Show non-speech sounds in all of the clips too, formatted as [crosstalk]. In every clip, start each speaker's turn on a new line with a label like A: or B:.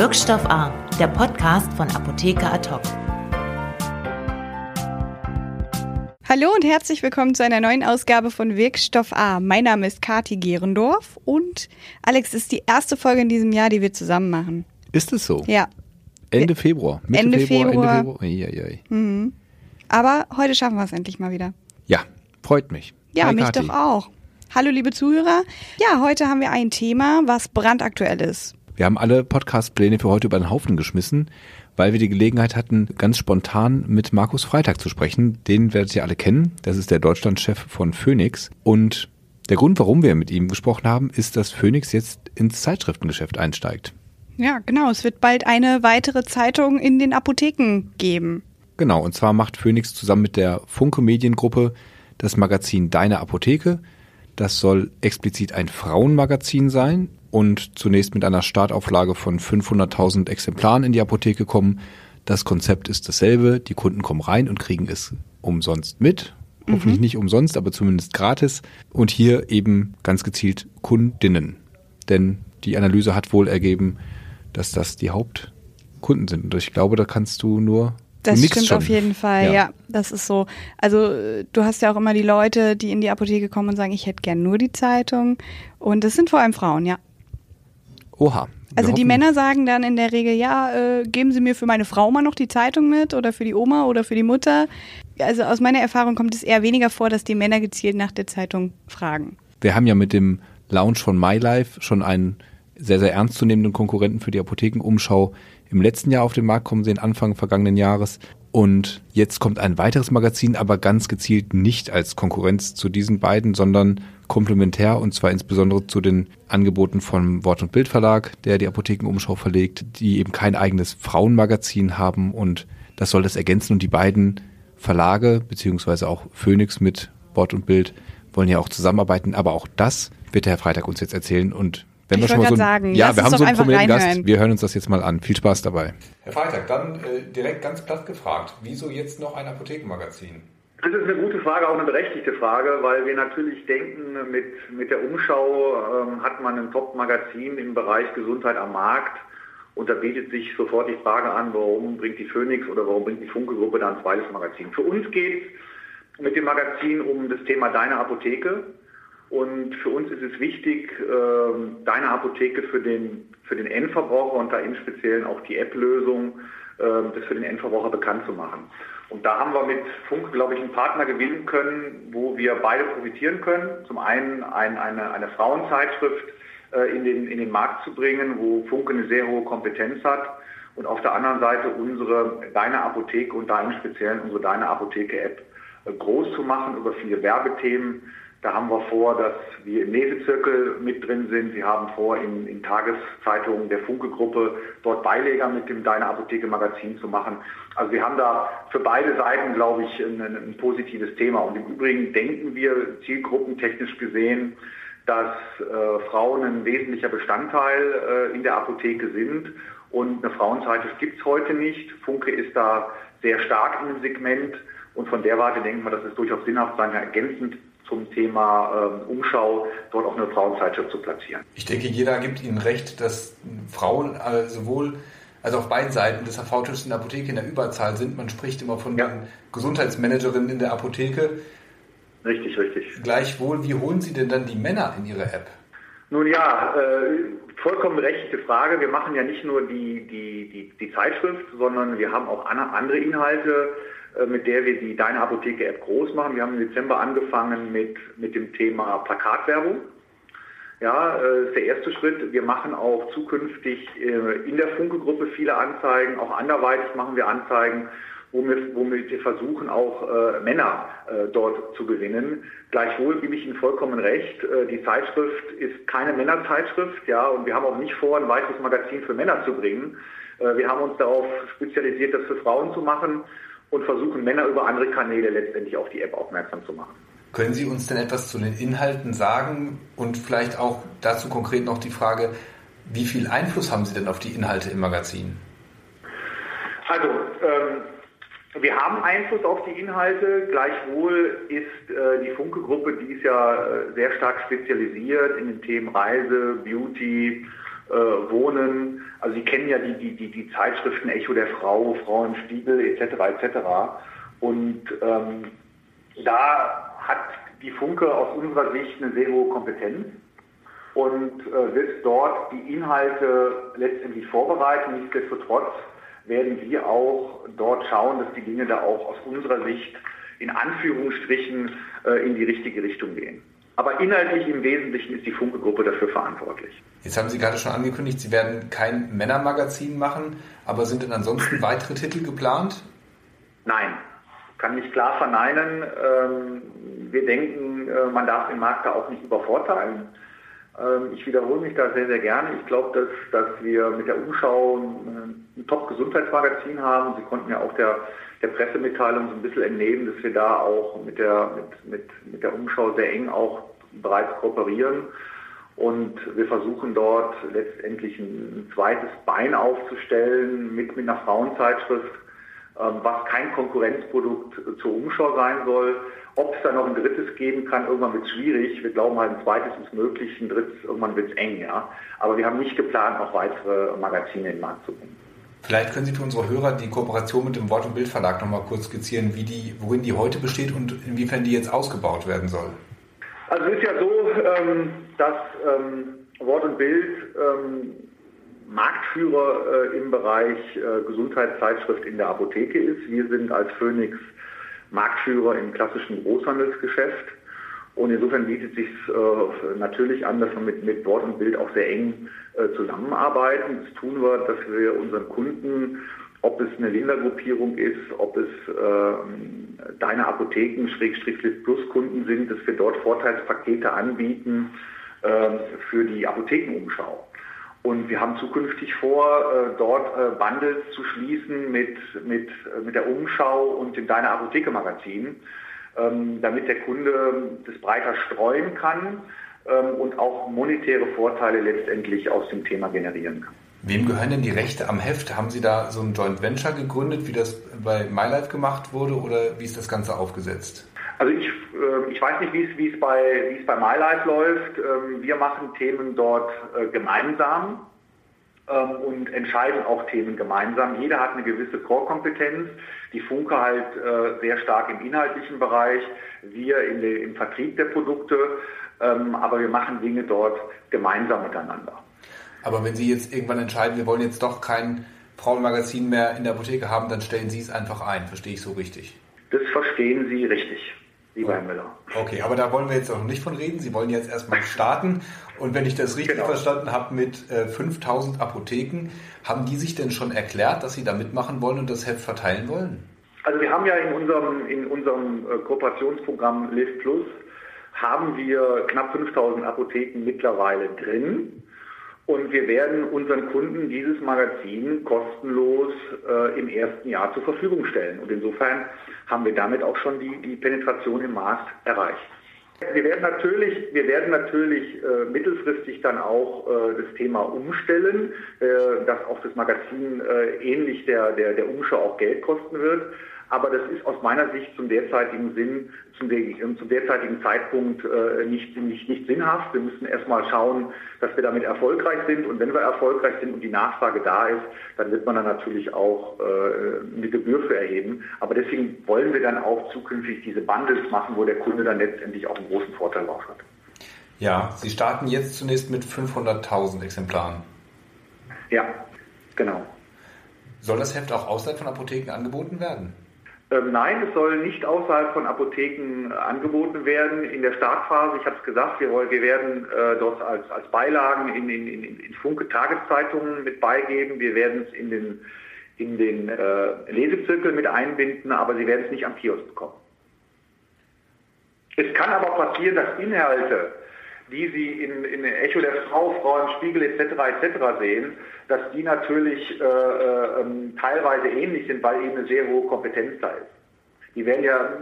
A: Wirkstoff A, der Podcast von Apotheker Ad
B: Hallo und herzlich willkommen zu einer neuen Ausgabe von Wirkstoff A. Mein Name ist Kati Gerendorf und Alex ist die erste Folge in diesem Jahr, die wir zusammen machen.
C: Ist es so?
B: Ja.
C: Ende Februar. Mitte
B: Ende
C: Februar,
B: Februar.
C: Ende Februar.
B: Mhm. Aber heute schaffen wir es endlich mal wieder.
C: Ja, freut mich.
B: Ja,
C: Hi,
B: mich
C: Kathi.
B: doch auch. Hallo liebe Zuhörer. Ja, heute haben wir ein Thema, was brandaktuell ist.
C: Wir haben alle Podcast-Pläne für heute über den Haufen geschmissen, weil wir die Gelegenheit hatten, ganz spontan mit Markus Freitag zu sprechen. Den werdet ihr alle kennen. Das ist der Deutschlandchef von Phoenix. Und der Grund, warum wir mit ihm gesprochen haben, ist, dass Phoenix jetzt ins Zeitschriftengeschäft einsteigt.
B: Ja, genau. Es wird bald eine weitere Zeitung in den Apotheken geben.
C: Genau, und zwar macht Phoenix zusammen mit der Funke Mediengruppe das Magazin Deine Apotheke. Das soll explizit ein Frauenmagazin sein und zunächst mit einer Startauflage von 500.000 Exemplaren in die Apotheke kommen. Das Konzept ist dasselbe. Die Kunden kommen rein und kriegen es umsonst mit. Hoffentlich nicht umsonst, aber zumindest gratis. Und hier eben ganz gezielt Kundinnen. Denn die Analyse hat wohl ergeben, dass das die Hauptkunden sind. Und ich glaube, da kannst du nur
B: Das stimmt
C: schon.
B: auf jeden Fall, ja. das ist so. Also äh, du hast ja auch immer die Leute, die in die Apotheke kommen und sagen, ich hätte gern nur die Zeitung. Und das sind vor allem Frauen, ja.
C: Oha.
B: Also die Männer sagen dann in der Regel, ja, äh, geben Sie mir für meine Frau mal noch die Zeitung mit oder für die Oma oder für die Mutter. Also aus meiner Erfahrung kommt es eher weniger vor, dass die Männer gezielt nach der Zeitung fragen.
C: Wir haben ja mit dem Launch von MyLife schon einen sehr, sehr ernstzunehmenden Konkurrenten für die Apothekenumschau im letzten Jahr auf den Markt kommen sehen, Anfang vergangenen Jahres. Und jetzt kommt ein weiteres Magazin, aber ganz gezielt nicht als Konkurrenz zu diesen beiden, sondern komplementär und zwar insbesondere zu den Angeboten vom Wort- und Bildverlag, der die Apothekenumschau verlegt, die eben kein eigenes Frauenmagazin haben. Und das soll das ergänzen. Und die beiden Verlage, beziehungsweise auch Phoenix mit Wort und Bild, wollen ja auch zusammenarbeiten, aber auch das wird der Herr Freitag uns jetzt erzählen. Und wenn
B: Ich
C: wir schon mal so
B: sagen,
C: ja, wir haben so einen prominenten Gast, wir hören uns das jetzt mal an. Viel Spaß dabei.
D: Herr Freitag, dann äh, direkt ganz platt gefragt, wieso jetzt noch ein Apothekenmagazin?
E: Das ist eine gute Frage, auch eine berechtigte Frage, weil wir natürlich denken, mit, mit der Umschau ähm, hat man ein Top-Magazin im Bereich Gesundheit am Markt. Und da bietet sich sofort die Frage an, warum bringt die Phoenix oder warum bringt die Funke-Gruppe da ein zweites Magazin? Für uns geht es mit dem Magazin um das Thema Deine Apotheke. Und für uns ist es wichtig, ähm, Deine Apotheke für den, für den Endverbraucher und da im Speziellen auch die App-Lösung, ähm, das für den Endverbraucher bekannt zu machen. Und da haben wir mit Funk, glaube ich, einen Partner gewinnen können, wo wir beide profitieren können. Zum einen ein, eine, eine Frauenzeitschrift äh, in, den, in den Markt zu bringen, wo Funk eine sehr hohe Kompetenz hat. Und auf der anderen Seite unsere Deine Apotheke und da im Speziellen unsere Deine Apotheke-App äh, groß zu machen über viele Werbethemen. Da haben wir vor, dass wir im Lesezirkel mit drin sind. Wir haben vor, in, in Tageszeitungen der Funke-Gruppe dort Beileger mit dem Deine Apotheke Magazin zu machen. Also wir haben da für beide Seiten, glaube ich, ein, ein, positives Thema. Und im Übrigen denken wir zielgruppentechnisch gesehen, dass äh, Frauen ein wesentlicher Bestandteil äh, in der Apotheke sind. Und eine Frauenzeitschrift gibt es heute nicht. Funke ist da sehr stark in dem Segment. Und von der Warte denken wir, dass es durchaus sinnhaft sein kann, ergänzend zum Thema ähm, Umschau dort auch eine Frauenzeitschrift zu platzieren.
D: Ich denke, jeder gibt Ihnen recht, dass Frauen äh, sowohl, also auf beiden Seiten des HV-Tisches in der Apotheke in der Überzahl sind. Man spricht immer von
E: Ja.
D: den Gesundheitsmanagerinnen in der Apotheke.
E: Richtig, richtig.
D: Gleichwohl, wie holen Sie denn dann die Männer in Ihre App?
E: Nun ja, äh, vollkommen berechtigte Frage. Wir machen ja nicht nur die, die, die, die Zeitschrift, sondern wir haben auch an- andere Inhalte, äh, mit der wir die Deine Apotheke App groß machen. Wir haben im Dezember angefangen mit, mit dem Thema Plakatwerbung. Ja, äh, das ist der erste Schritt. Wir machen auch zukünftig äh, in der Funke-Gruppe viele Anzeigen, auch anderweitig machen wir Anzeigen, womit, womit wir versuchen, auch äh, Männer äh, dort zu gewinnen. Gleichwohl gebe ich Ihnen vollkommen recht, äh, die Zeitschrift ist keine Männerzeitschrift, ja, und wir haben auch nicht vor, ein weiteres Magazin für Männer zu bringen. Äh, wir haben uns darauf spezialisiert, das für Frauen zu machen und versuchen, Männer über andere Kanäle letztendlich auf die App aufmerksam zu machen.
D: Können Sie uns denn etwas zu den Inhalten sagen und vielleicht auch dazu konkret noch die Frage, wie viel Einfluss haben Sie denn auf die Inhalte im Magazin?
E: Also, ähm, wir haben Einfluss auf die Inhalte. Gleichwohl ist äh, die Funke-Gruppe, die ist ja äh, sehr stark spezialisiert in den Themen Reise, Beauty, äh, Wohnen. Also Sie kennen ja die, die, die, die Zeitschriften Echo der Frau, Frau im Spiegel etc. etc. Und ähm, da hat die Funke aus unserer Sicht eine sehr hohe Kompetenz und äh, wird dort die Inhalte letztendlich vorbereiten. Nichtsdestotrotz werden wir auch dort schauen, dass die Dinge da auch aus unserer Sicht in Anführungsstrichen äh, in die richtige Richtung gehen. Aber inhaltlich im Wesentlichen ist die Funke-Gruppe dafür verantwortlich.
C: Jetzt haben Sie gerade schon angekündigt, Sie werden kein Männermagazin machen, aber sind denn ansonsten [laughs] weitere Titel geplant?
E: Nein, kann ich klar verneinen. Ähm, wir denken, äh, man darf den Markt da auch nicht übervorteilen. Ähm, ich wiederhole mich da sehr, sehr gerne. Ich glaube, dass, dass wir mit der Umschau ein, ein Top-Gesundheitsmagazin haben. Sie konnten ja auch der, der Pressemitteilung so ein bisschen entnehmen, dass wir da auch mit der, mit, mit, mit der Umschau sehr eng auch bereits kooperieren. Und wir versuchen dort letztendlich ein zweites Bein aufzustellen mit, mit einer Frauenzeitschrift, was kein Konkurrenzprodukt zur Umschau sein soll. Ob es da noch ein drittes geben kann, irgendwann wird es schwierig. Wir glauben halt, ein zweites ist möglich, ein drittes, irgendwann wird es eng, ja. Aber wir haben nicht geplant, noch weitere Magazine in den Markt zu bringen.
C: Vielleicht können Sie für unsere Hörer die Kooperation mit dem Wort- und Bildverlag nochmal kurz skizzieren, wie die, worin die heute besteht und inwiefern die jetzt ausgebaut werden soll.
E: Also es ist ja so, ähm, dass ähm, Wort und Bild ähm, Marktführer äh, im Bereich äh, Gesundheitszeitschrift in der Apotheke ist. Wir sind als Phoenix Marktführer im klassischen Großhandelsgeschäft. Und insofern bietet es sich äh, natürlich an, dass wir mit, mit Wort und Bild auch sehr eng äh, zusammenarbeiten. Das tun wir, dass wir unseren Kunden, ob es eine Lindergruppierung ist, ob es äh, deine Apotheken, Schrägstrich Plus Kunden sind, dass wir dort Vorteilspakete anbieten äh, für die Apothekenumschau. Und wir haben zukünftig vor, äh, dort äh, Bundles zu schließen mit, mit, äh, mit der Umschau und dem Deine Apotheke Magazin, ähm, damit der Kunde das breiter streuen kann ähm, und auch monetäre Vorteile letztendlich aus dem Thema generieren kann.
C: Wem gehören denn die Rechte am Heft? Haben Sie da so ein Joint Venture gegründet, wie das bei MyLife gemacht wurde, oder wie ist das Ganze aufgesetzt?
E: Also ich, ich weiß nicht, wie es, wie es bei, wie es bei MyLife läuft. Ähm, wir machen Themen dort äh, gemeinsam ähm, und entscheiden auch Themen gemeinsam. Jeder hat eine gewisse Core-Kompetenz. Die Funke halt äh, sehr stark im inhaltlichen Bereich, wir in den, im Vertrieb der Produkte. Ähm, aber wir machen Dinge dort gemeinsam miteinander.
C: Aber wenn Sie jetzt irgendwann entscheiden, wir wollen jetzt doch kein Frauenmagazin mehr in der Apotheke haben, dann stellen Sie es einfach ein. Verstehe ich so richtig?
E: Das verstehen Sie richtig lieber Herr Müller.
C: Okay, aber da wollen wir jetzt auch noch nicht von reden. Sie wollen jetzt erstmal starten. Und wenn ich das richtig genau. verstanden habe, mit äh, 5000 Apotheken, haben die sich denn schon erklärt, dass sie da mitmachen wollen und das Heft verteilen wollen?
E: Also wir haben ja in unserem, in unserem äh, Kooperationsprogramm Live Plus haben wir knapp 5000 Apotheken mittlerweile drin. Und wir werden unseren Kunden dieses Magazin kostenlos äh, im ersten Jahr zur Verfügung stellen. Und insofern haben wir damit auch schon die, die Penetration im Markt erreicht. Wir werden natürlich, wir werden natürlich äh, mittelfristig dann auch äh, das Thema umstellen, äh, dass auch das Magazin äh, ähnlich der, der, der Umschau auch Geld kosten wird. Aber das ist aus meiner Sicht zum derzeitigen Sinn, zum, der, zum derzeitigen Zeitpunkt äh, nicht, nicht, nicht sinnhaft. Wir müssen erstmal schauen, dass wir damit erfolgreich sind. Und wenn wir erfolgreich sind und die Nachfrage da ist, dann wird man dann natürlich auch äh, eine Gebühr für erheben. Aber deswegen wollen wir dann auch zukünftig diese Bundles machen, wo der Kunde dann letztendlich auch einen großen Vorteil drauf hat.
C: Ja, Sie starten jetzt zunächst mit 500.000 Exemplaren.
E: Ja, genau.
C: Soll das Heft auch außerhalb von Apotheken angeboten werden?
E: Ähm, nein, es soll nicht außerhalb von Apotheken äh, angeboten werden. In der Startphase, ich habe es gesagt, wir, wir werden äh, dort als, als Beilagen in, in, in, in Funke Tageszeitungen mit beigeben. Wir werden es in den, in den äh, Lesezirkel mit einbinden, aber Sie werden es nicht am Kiosk bekommen. Es kann aber passieren, dass Inhalte die Sie in, in Echo der Frau, Frau im Spiegel etc. etc. sehen, dass die natürlich äh, äh, ähm, teilweise ähnlich sind, weil eben eine sehr hohe Kompetenz da ist. Die werden ja,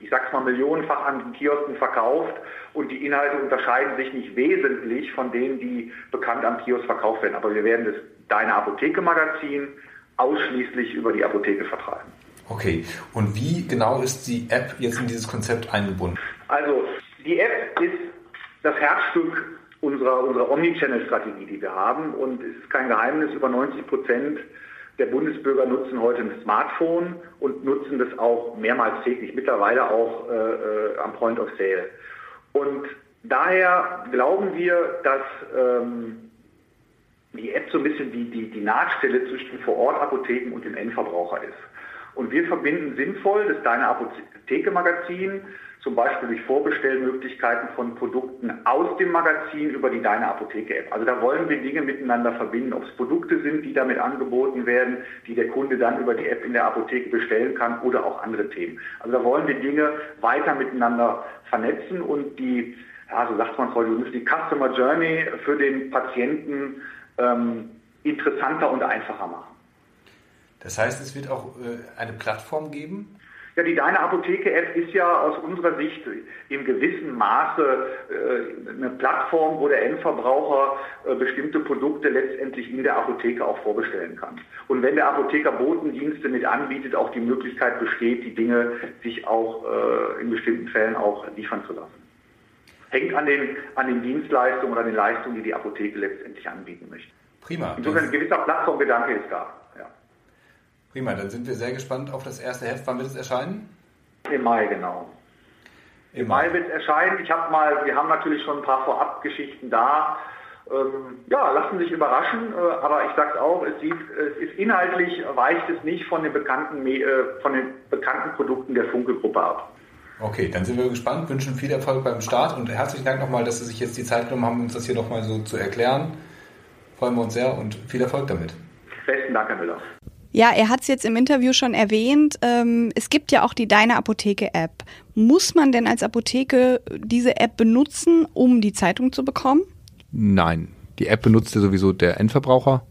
E: ich sag's mal, millionenfach an den Kiosken verkauft und die Inhalte unterscheiden sich nicht wesentlich von denen, die bekannt am Kiosk verkauft werden. Aber wir werden das Deine Apotheke-Magazin ausschließlich über die Apotheke vertreiben.
C: Okay, und wie genau ist die App jetzt in dieses Konzept eingebunden?
E: Also, die App das Herzstück unserer, unserer Omnichannel-Strategie, die wir haben. Und es ist kein Geheimnis, über 90 Prozent der Bundesbürger nutzen heute ein Smartphone und nutzen das auch mehrmals täglich, mittlerweile auch äh, äh, am Point of Sale. Und daher glauben wir, dass ähm, die App so ein bisschen die, die, die Nahtstelle zwischen Vorortapotheken und dem Endverbraucher ist. Und wir verbinden sinnvoll das Deine Apotheke-Magazin zum Beispiel durch Vorbestellmöglichkeiten von Produkten aus dem Magazin über die Deine Apotheke-App. Also da wollen wir Dinge miteinander verbinden, ob es Produkte sind, die damit angeboten werden, die der Kunde dann über die App in der Apotheke bestellen kann oder auch andere Themen. Also da wollen wir Dinge weiter miteinander vernetzen und die, ja, so sagt man es heute, die Customer Journey für den Patienten ähm, interessanter und einfacher machen.
D: Das heißt, es wird auch äh, eine Plattform geben?
E: Ja, die Deine Apotheke-App ist ja aus unserer Sicht im gewissen Maße äh, eine Plattform, wo der Endverbraucher äh, bestimmte Produkte letztendlich in der Apotheke auch vorbestellen kann. Und wenn der Apotheker Botendienste mit anbietet, auch die Möglichkeit besteht, die Dinge sich auch äh, in bestimmten Fällen auch liefern zu lassen. Hängt an den, an den Dienstleistungen oder an den Leistungen, die die Apotheke letztendlich anbieten möchte.
D: Prima.
E: Insofern ein gewisser Plattformgedanke ist da.
D: Prima, dann sind wir sehr gespannt auf das erste Heft. Wann wird es erscheinen?
E: Im Mai, genau. Im, Im Mai wird es erscheinen. Ich habe mal, wir haben natürlich schon ein paar Vorabgeschichten da. Ähm, ja, lassen sich überraschen, äh, aber ich sage es auch, es, sieht, es ist inhaltlich weicht es nicht von den bekannten, äh, von den bekannten Produkten der Funke-Gruppe ab.
D: Okay, dann sind wir gespannt, wünschen viel Erfolg beim Start und herzlichen Dank nochmal, dass Sie sich jetzt die Zeit genommen haben, uns das hier nochmal so zu erklären. Freuen wir uns sehr und viel Erfolg damit.
E: Besten Dank, Herr Müller.
B: Ja, er hat es jetzt im Interview schon erwähnt. Ähm, es gibt ja auch die Deine Apotheke-App. Muss man denn als Apotheke diese App benutzen, um die Zeitung zu bekommen?
C: Nein, die App benutzt ja sowieso der Endverbraucher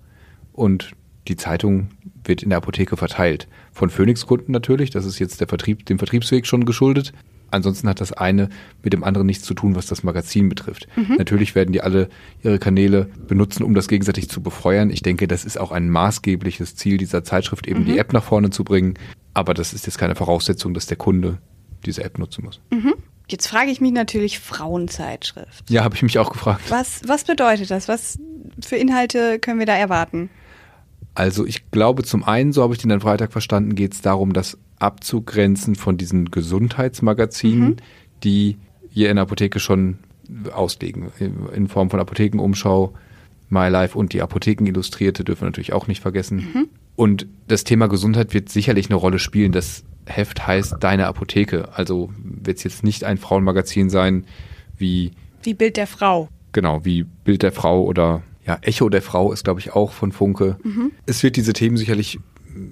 C: und die Zeitung wird in der Apotheke verteilt. Von Phoenix-Kunden natürlich, das ist jetzt der Vertrieb, dem Vertriebsweg schon geschuldet. Ansonsten hat das eine mit dem anderen nichts zu tun, was das Magazin betrifft. Mhm. Natürlich werden die alle ihre Kanäle benutzen, um das gegenseitig zu befeuern. Ich denke, das ist auch ein maßgebliches Ziel dieser Zeitschrift, eben mhm. die App nach vorne zu bringen. Aber das ist jetzt keine Voraussetzung, dass der Kunde diese App nutzen muss.
B: Mhm. Jetzt frage ich mich natürlich Frauenzeitschrift.
C: Ja, habe ich mich auch gefragt.
B: Was, was bedeutet das? Was für Inhalte können wir da erwarten?
C: Also ich glaube zum einen, so habe ich den dann Freitag verstanden, geht es darum, dass abzugrenzen von diesen Gesundheitsmagazinen, mhm. die hier in der Apotheke schon auslegen, in Form von Apothekenumschau, MyLife und die Apotheken Illustrierte dürfen wir natürlich auch nicht vergessen. Mhm. Und das Thema Gesundheit wird sicherlich eine Rolle spielen. Das Heft heißt Deine Apotheke. Also wird es jetzt nicht ein Frauenmagazin sein wie.
B: Wie Bild der Frau.
C: Genau, wie Bild der Frau oder ja, Echo der Frau ist, glaube ich, auch von Funke. Mhm. Es wird diese Themen sicherlich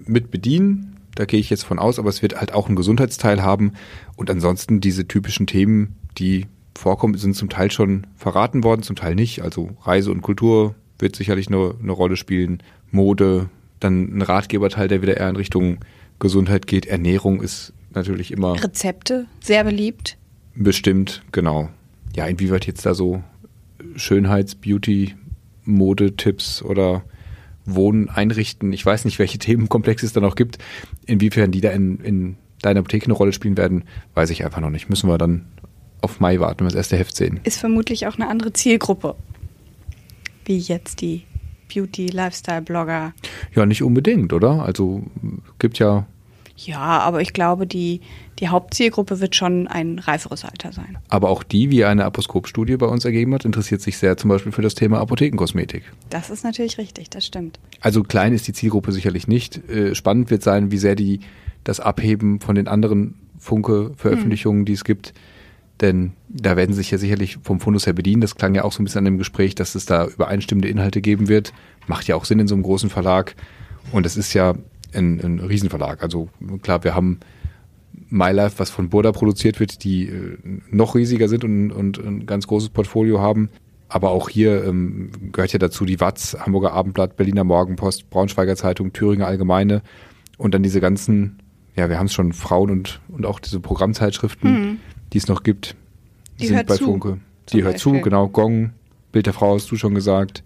C: mit bedienen. Da gehe ich jetzt von aus, aber es wird halt auch einen Gesundheitsteil haben. Und ansonsten diese typischen Themen, die vorkommen, sind zum Teil schon verraten worden, zum Teil nicht. Also Reise und Kultur wird sicherlich eine, eine Rolle spielen. Mode, dann ein Ratgeberteil, der wieder eher in Richtung Gesundheit geht. Ernährung ist natürlich immer.
B: Rezepte, sehr beliebt.
C: Bestimmt, genau. Ja, inwieweit jetzt da so Schönheits-, Beauty-, Modetipps oder Wohnen einrichten. Ich weiß nicht, welche [laughs] Themenkomplexe es da noch gibt. Inwiefern die da in, in deiner Apotheke eine Rolle spielen werden, weiß ich einfach noch nicht. Müssen wir dann auf Mai warten, das erste Heft sehen.
B: Ist vermutlich auch eine andere Zielgruppe, wie jetzt die Beauty-Lifestyle-Blogger.
C: Ja, nicht unbedingt, oder? Also gibt ja
B: ja, aber ich glaube, die, die Hauptzielgruppe wird schon ein reiferes Alter sein.
C: Aber auch die, wie eine Aposkop-Studie bei uns ergeben hat, interessiert sich sehr zum Beispiel für das Thema Apothekenkosmetik.
B: Das ist natürlich richtig, das stimmt.
C: Also klein ist die Zielgruppe sicherlich nicht. Äh, spannend wird sein, wie sehr die das abheben von den anderen Funke-Veröffentlichungen, hm. die es gibt. Denn da werden sich ja sicherlich vom Fundus her bedienen. Das klang ja auch so ein bisschen an dem Gespräch, dass es da übereinstimmende Inhalte geben wird. Macht ja auch Sinn in so einem großen Verlag. Und es ist ja ein, ein Riesenverlag. Also klar, wir haben MyLife, was von Burda produziert wird, die äh, noch riesiger sind und, und ein ganz großes Portfolio haben. Aber auch hier ähm, gehört ja dazu die Watz, Hamburger Abendblatt, Berliner Morgenpost, Braunschweiger Zeitung, Thüringer Allgemeine und dann diese ganzen, ja, wir haben es schon, Frauen und, und auch diese Programmzeitschriften, mhm. die es noch gibt, die sind bei zu, Funke. Die hört Beispiel. zu, genau. Gong, Bild der Frau hast du schon gesagt,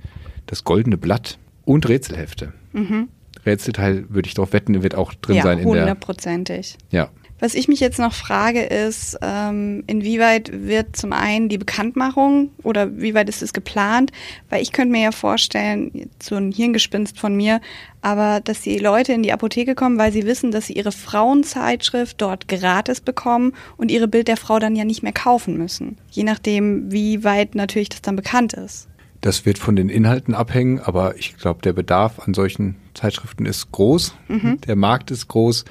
C: das Goldene Blatt und Rätselhefte. Mhm. Rätselteil würde ich darauf wetten, wird auch drin
B: ja,
C: sein.
B: Hundertprozentig.
C: Ja.
B: Was ich mich jetzt noch frage, ist, ähm, inwieweit wird zum einen die Bekanntmachung oder wie weit ist es geplant? Weil ich könnte mir ja vorstellen, so ein Hirngespinst von mir, aber dass die Leute in die Apotheke kommen, weil sie wissen, dass sie ihre Frauenzeitschrift dort gratis bekommen und ihre Bild der Frau dann ja nicht mehr kaufen müssen. Je nachdem, wie weit natürlich das dann bekannt ist.
C: Das wird von den Inhalten abhängen, aber ich glaube, der Bedarf an solchen Zeitschriften ist groß. Mhm. Der Markt ist groß.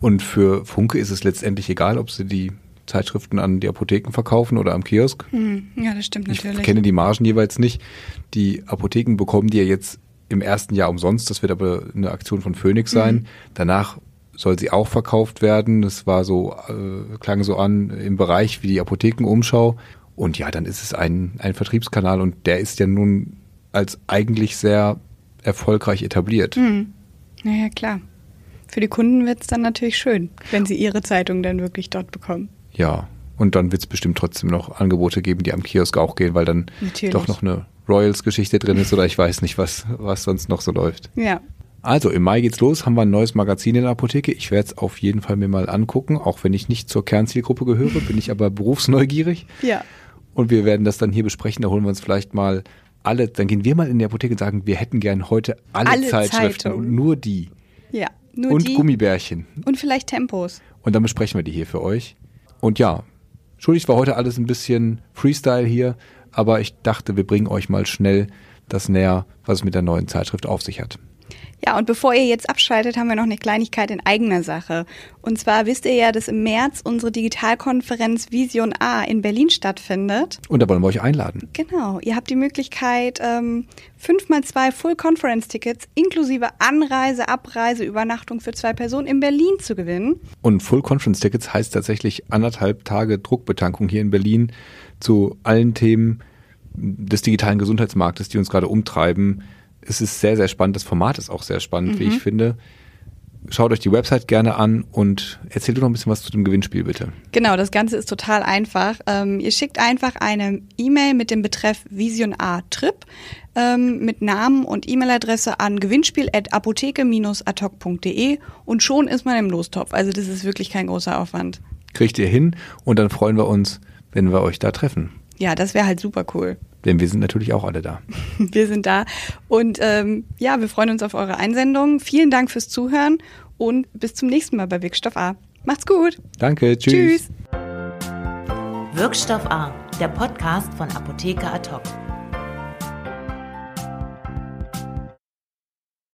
C: Und für Funke ist es letztendlich egal, ob sie die Zeitschriften an die Apotheken verkaufen oder am Kiosk.
B: Mhm. Ja, das stimmt natürlich.
C: Ich kenne die Margen jeweils nicht. Die Apotheken bekommen die ja jetzt im ersten Jahr umsonst. Das wird aber eine Aktion von Phoenix sein. Mhm. Danach soll sie auch verkauft werden. Das war so, äh, klang so an im Bereich wie die Apothekenumschau. Und ja, dann ist es ein, ein Vertriebskanal und der ist ja nun als eigentlich sehr erfolgreich etabliert.
B: Mhm. Naja, klar. Für die Kunden wird es dann natürlich schön, wenn sie ihre Zeitung dann wirklich dort bekommen.
C: Ja, und dann wird es bestimmt trotzdem noch Angebote geben, die am Kiosk auch gehen, weil dann natürlich. doch noch eine Royals-Geschichte drin ist oder ich weiß nicht, was, was sonst noch so läuft.
B: Ja.
C: Also im Mai geht's los, haben wir ein neues Magazin in der Apotheke. Ich werde es auf jeden Fall mir mal angucken, auch wenn ich nicht zur Kernzielgruppe gehöre, bin ich aber berufsneugierig.
B: Ja.
C: Und wir werden das dann hier besprechen. Da holen wir uns vielleicht mal alle, dann gehen wir mal in die Apotheke und sagen, wir hätten gern heute alle, alle Zeitschriften Zeitung. und nur die.
B: Ja, nur
C: und
B: die.
C: Gummibärchen.
B: Und vielleicht Tempos.
C: Und dann besprechen wir die hier für euch. Und ja, schuldig war heute alles ein bisschen Freestyle hier, aber ich dachte, wir bringen euch mal schnell das näher, was es mit der neuen Zeitschrift auf sich hat.
B: Ja, und bevor ihr jetzt abschaltet, haben wir noch eine Kleinigkeit in eigener Sache. Und zwar wisst ihr ja, dass im März unsere Digitalkonferenz Vision A in Berlin stattfindet.
C: Und da wollen wir euch einladen.
B: Genau. Ihr habt die Möglichkeit, ähm, fünf mal zwei Full Conference Tickets inklusive Anreise, Abreise, Übernachtung für zwei Personen in Berlin zu gewinnen.
C: Und Full Conference Tickets heißt tatsächlich anderthalb Tage Druckbetankung hier in Berlin zu allen Themen des digitalen Gesundheitsmarktes, die uns gerade umtreiben es ist sehr, sehr spannend. Das Format ist auch sehr spannend, mhm. wie ich mhm. finde. Schaut euch die Website gerne an und erzählt noch ein bisschen was zu dem Gewinnspiel, bitte.
B: Genau, das Ganze ist total einfach. Ähm, ihr schickt einfach eine E-Mail mit dem Betreff Vision A Trip ähm, mit Namen und E-Mail-Adresse an gewinnspiel.apotheke-adhoc.de und schon ist man im Lostopf. Also das ist wirklich kein großer Aufwand.
C: Kriegt ihr hin und dann freuen wir uns, wenn wir euch da treffen.
B: Ja, das wäre halt super cool.
C: Denn wir sind natürlich auch alle da. [laughs]
B: Wir sind da. Und ähm, ja, wir freuen uns auf eure Einsendung. Vielen Dank fürs Zuhören und bis zum nächsten Mal bei Wirkstoff A. Macht's gut.
C: Danke. Tschüss. tschüss.
A: Wirkstoff A, der Podcast von Apotheker Ad hoc.